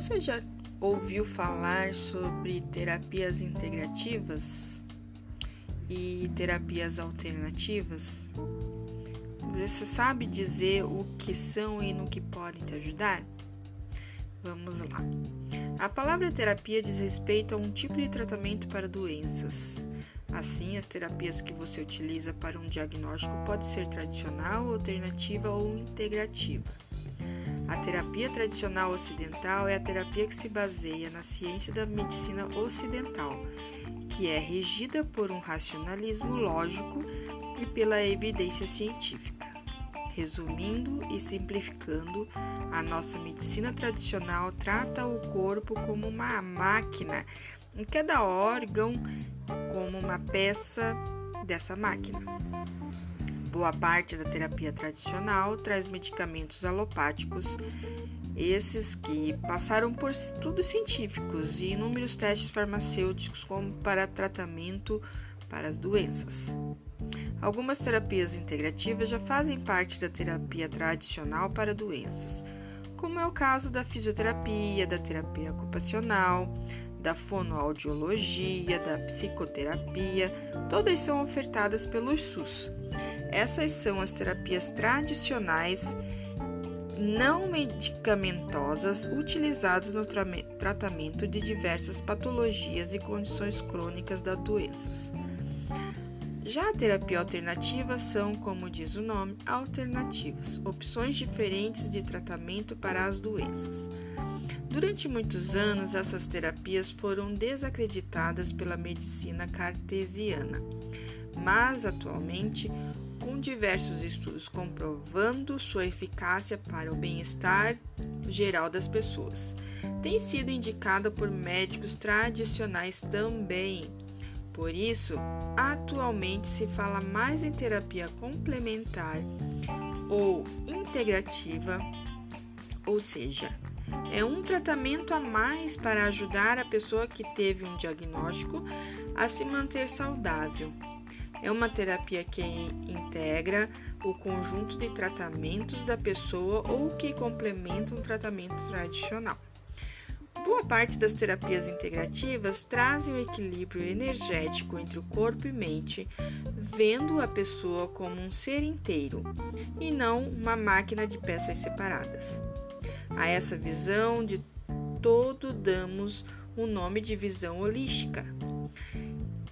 Você já ouviu falar sobre terapias integrativas e terapias alternativas? Você sabe dizer o que são e no que podem te ajudar? Vamos lá. A palavra terapia diz respeito a um tipo de tratamento para doenças. Assim, as terapias que você utiliza para um diagnóstico pode ser tradicional, alternativa ou integrativa. A terapia tradicional ocidental é a terapia que se baseia na ciência da medicina ocidental, que é regida por um racionalismo lógico e pela evidência científica. Resumindo e simplificando, a nossa medicina tradicional trata o corpo como uma máquina, em cada órgão como uma peça dessa máquina. Boa parte da terapia tradicional traz medicamentos alopáticos, esses que passaram por estudos científicos e inúmeros testes farmacêuticos como para tratamento para as doenças. Algumas terapias integrativas já fazem parte da terapia tradicional para doenças, como é o caso da fisioterapia, da terapia ocupacional, da fonoaudiologia, da psicoterapia, todas são ofertadas pelo SUS. Essas são as terapias tradicionais não medicamentosas utilizadas no tra tratamento de diversas patologias e condições crônicas das doenças. Já a terapia alternativa são, como diz o nome, alternativas, opções diferentes de tratamento para as doenças. Durante muitos anos, essas terapias foram desacreditadas pela medicina cartesiana, mas atualmente com diversos estudos comprovando sua eficácia para o bem-estar geral das pessoas. Tem sido indicada por médicos tradicionais também. Por isso, atualmente se fala mais em terapia complementar ou integrativa, ou seja, é um tratamento a mais para ajudar a pessoa que teve um diagnóstico a se manter saudável é uma terapia que integra o conjunto de tratamentos da pessoa ou que complementa um tratamento tradicional. Boa parte das terapias integrativas trazem o equilíbrio energético entre o corpo e mente, vendo a pessoa como um ser inteiro e não uma máquina de peças separadas. A essa visão de todo damos o nome de visão holística.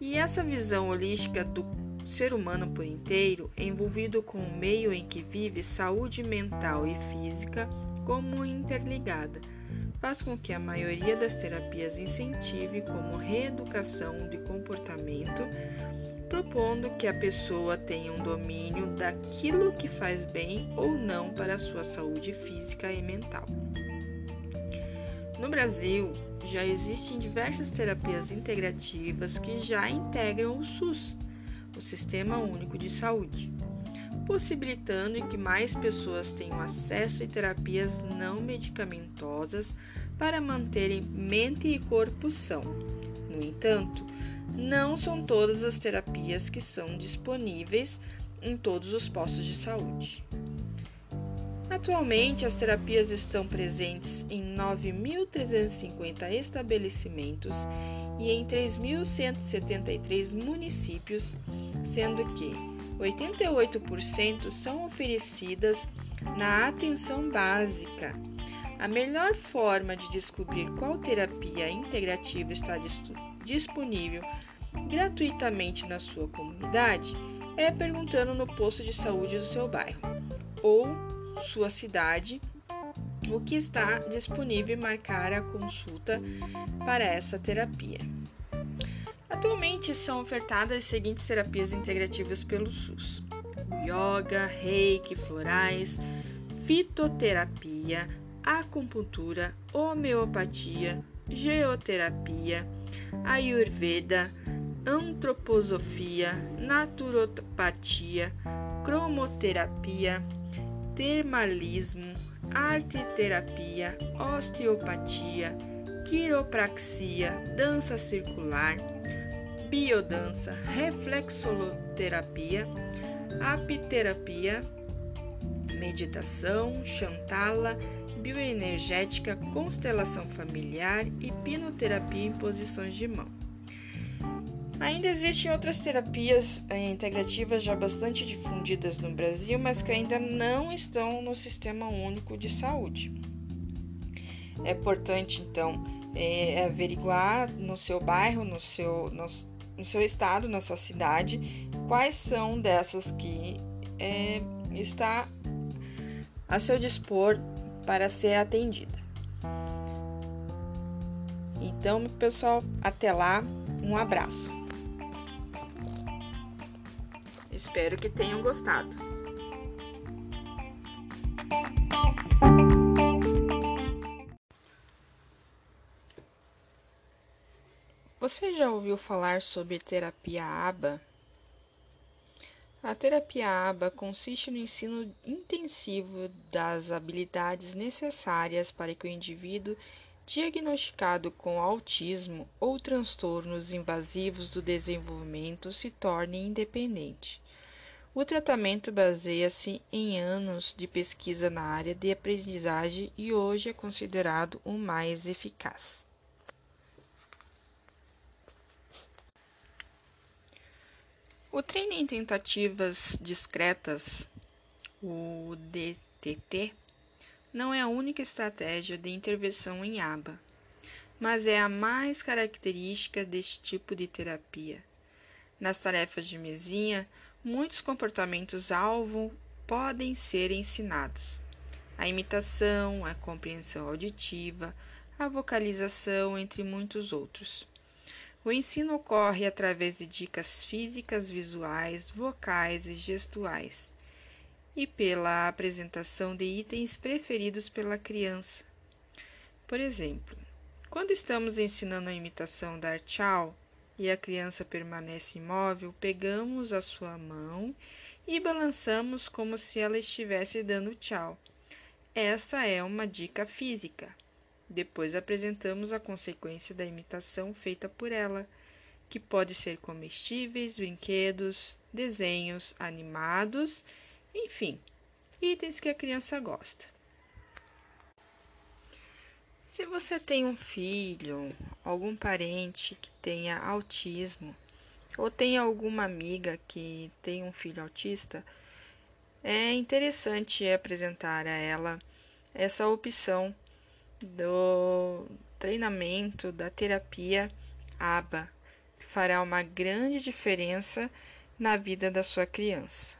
E essa visão holística do ser humano por inteiro, envolvido com o meio em que vive, saúde mental e física como interligada, faz com que a maioria das terapias incentive como reeducação de comportamento, propondo que a pessoa tenha um domínio daquilo que faz bem ou não para a sua saúde física e mental. No Brasil, já existem diversas terapias integrativas que já integram o SUS, o Sistema Único de Saúde, possibilitando que mais pessoas tenham acesso a terapias não medicamentosas para manterem mente e corpo são. No entanto, não são todas as terapias que são disponíveis em todos os postos de saúde. Atualmente, as terapias estão presentes em 9.350 estabelecimentos e em 3.173 municípios, sendo que 88% são oferecidas na atenção básica. A melhor forma de descobrir qual terapia integrativa está disponível gratuitamente na sua comunidade é perguntando no posto de saúde do seu bairro ou sua cidade o que está disponível e marcar a consulta para essa terapia. Atualmente são ofertadas as seguintes terapias integrativas pelo SUS: yoga, reiki, florais, fitoterapia, acupuntura, homeopatia, geoterapia, ayurveda, antroposofia, naturopatia, cromoterapia, termalismo, arteterapia, osteopatia, quiropraxia, dança circular, biodança, reflexoloterapia, apiterapia, meditação, chantala, bioenergética, constelação familiar e pinoterapia em posições de mão. Ainda existem outras terapias eh, integrativas já bastante difundidas no Brasil, mas que ainda não estão no Sistema Único de Saúde. É importante, então, é, averiguar no seu bairro, no seu, no, seu estado, na sua cidade, quais são dessas que é, está a seu dispor para ser atendida. Então, pessoal, até lá, um abraço. Espero que tenham gostado. Você já ouviu falar sobre terapia ABA? A terapia ABA consiste no ensino intensivo das habilidades necessárias para que o indivíduo diagnosticado com autismo ou transtornos invasivos do desenvolvimento se torne independente. O tratamento baseia-se em anos de pesquisa na área de aprendizagem e hoje é considerado o mais eficaz. O treino em tentativas discretas, o DTT, não é a única estratégia de intervenção em aba, mas é a mais característica deste tipo de terapia. Nas tarefas de mesinha, muitos comportamentos-alvo podem ser ensinados. A imitação, a compreensão auditiva, a vocalização, entre muitos outros. O ensino ocorre através de dicas físicas, visuais, vocais e gestuais, e pela apresentação de itens preferidos pela criança. Por exemplo, quando estamos ensinando a imitação dar tchau, e a criança permanece imóvel, pegamos a sua mão e balançamos como se ela estivesse dando tchau. Essa é uma dica física. Depois apresentamos a consequência da imitação feita por ela, que pode ser comestíveis, brinquedos, desenhos animados, enfim, itens que a criança gosta. Se você tem um filho, algum parente que tenha autismo, ou tem alguma amiga que tem um filho autista, é interessante apresentar a ela essa opção do treinamento da terapia ABA. Fará uma grande diferença na vida da sua criança.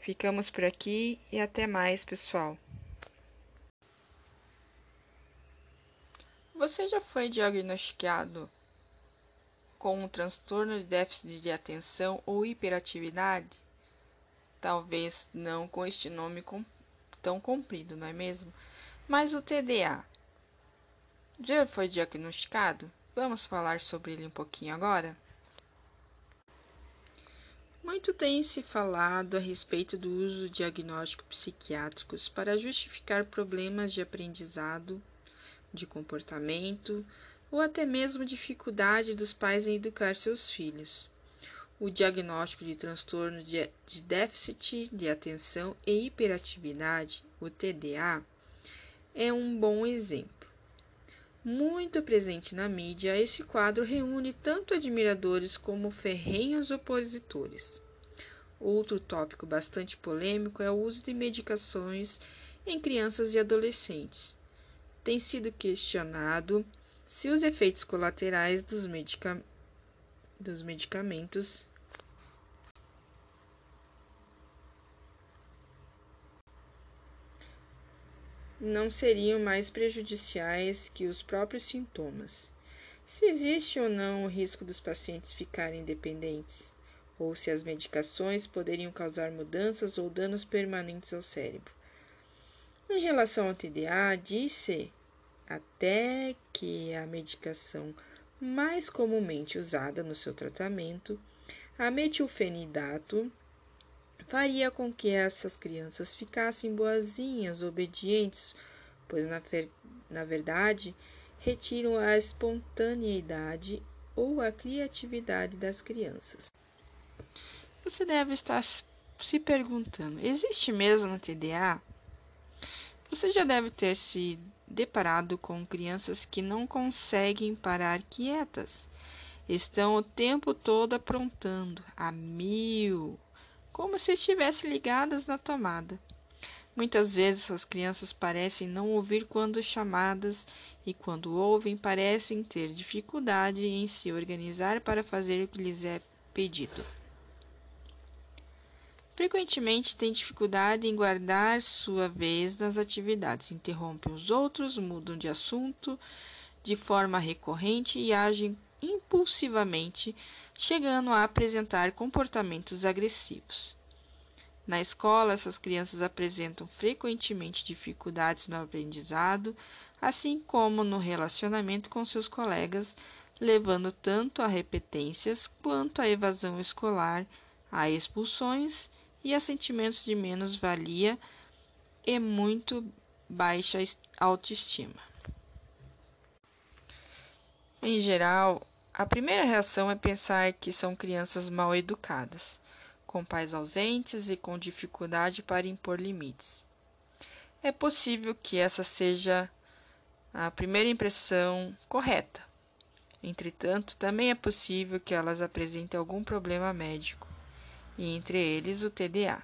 Ficamos por aqui e até mais, pessoal. Você já foi diagnosticado com um transtorno de déficit de atenção ou hiperatividade? Talvez não com este nome tão comprido, não é mesmo? Mas o TDA já foi diagnosticado? Vamos falar sobre ele um pouquinho agora? Muito tem se falado a respeito do uso de diagnósticos psiquiátricos para justificar problemas de aprendizado de comportamento ou até mesmo dificuldade dos pais em educar seus filhos. O diagnóstico de transtorno de, déficit de atenção e hiperatividade, o TDA, é um bom exemplo. Muito presente na mídia, esse quadro reúne tanto admiradores como ferrenhos opositores. Outro tópico bastante polêmico é o uso de medicações em crianças e adolescentes tem sido questionado se os efeitos colaterais dos, medica dos medicamentos não seriam mais prejudiciais que os próprios sintomas. Se existe ou não o risco dos pacientes ficarem dependentes, ou se as medicações poderiam causar mudanças ou danos permanentes ao cérebro. Em relação ao TDA, disse até que a medicação mais comumente usada no seu tratamento, a metilfenidato, faria com que essas crianças ficassem boazinhas, obedientes, pois na, na verdade retiram a espontaneidade ou a criatividade das crianças. Você deve estar se perguntando: existe mesmo TDA? Você já deve ter se deparado com crianças que não conseguem parar quietas. Estão o tempo todo aprontando, a mil, como se estivessem ligadas na tomada. Muitas vezes as crianças parecem não ouvir quando chamadas e quando ouvem parecem ter dificuldade em se organizar para fazer o que lhes é pedido. Frequentemente têm dificuldade em guardar sua vez nas atividades, interrompem os outros, mudam de assunto de forma recorrente e agem impulsivamente, chegando a apresentar comportamentos agressivos. Na escola, essas crianças apresentam frequentemente dificuldades no aprendizado, assim como no relacionamento com seus colegas, levando tanto a repetências quanto a evasão escolar, a expulsões e a sentimentos de menos-valia e muito baixa autoestima. Em geral, a primeira reação é pensar que são crianças mal educadas com pais ausentes e com dificuldade para impor limites. É possível que essa seja a primeira impressão correta. Entretanto, também é possível que elas apresentem algum problema médico, e entre eles o TDA.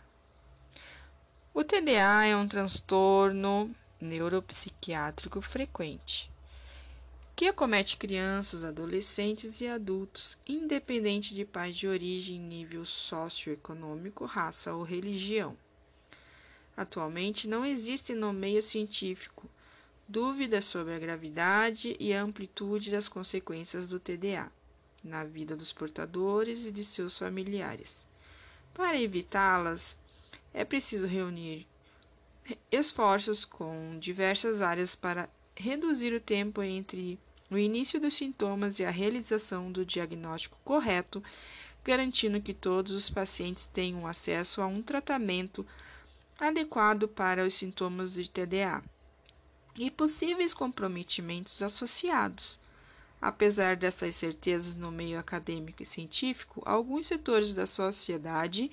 O TDA é um transtorno neuropsiquiátrico frequente que acomete crianças, adolescentes e adultos, independente de pais de origem, nível socioeconômico, raça ou religião. Atualmente não existe no meio científico dúvidas sobre a gravidade e a amplitude das consequências do TDA na vida dos portadores e de seus familiares. Para evitá-las, é preciso reunir esforços com diversas áreas para reduzir o tempo entre o início dos sintomas e a realização do diagnóstico correto, garantindo que todos os pacientes tenham acesso a um tratamento adequado para os sintomas de TDA e possíveis comprometimentos associados. Apesar dessas certezas no meio acadêmico e científico, alguns setores da sociedade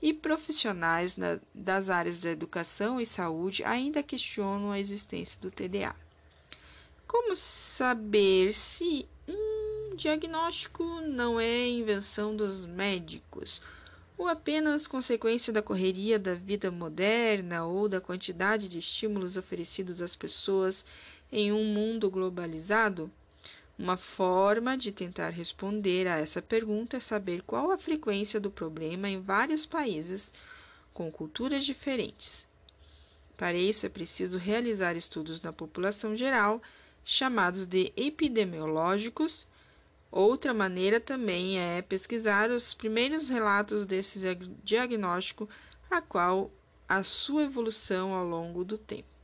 e profissionais na, das áreas da educação e saúde ainda questionam a existência do TDA. Como saber se um diagnóstico não é invenção dos médicos ou apenas consequência da correria da vida moderna ou da quantidade de estímulos oferecidos às pessoas em um mundo globalizado? Uma forma de tentar responder a essa pergunta é saber qual a frequência do problema em vários países com culturas diferentes. Para isso, é preciso realizar estudos na população geral chamados de epidemiológicos. Outra maneira também é pesquisar os primeiros relatos desse diagnóstico, a qual a sua evolução ao longo do tempo.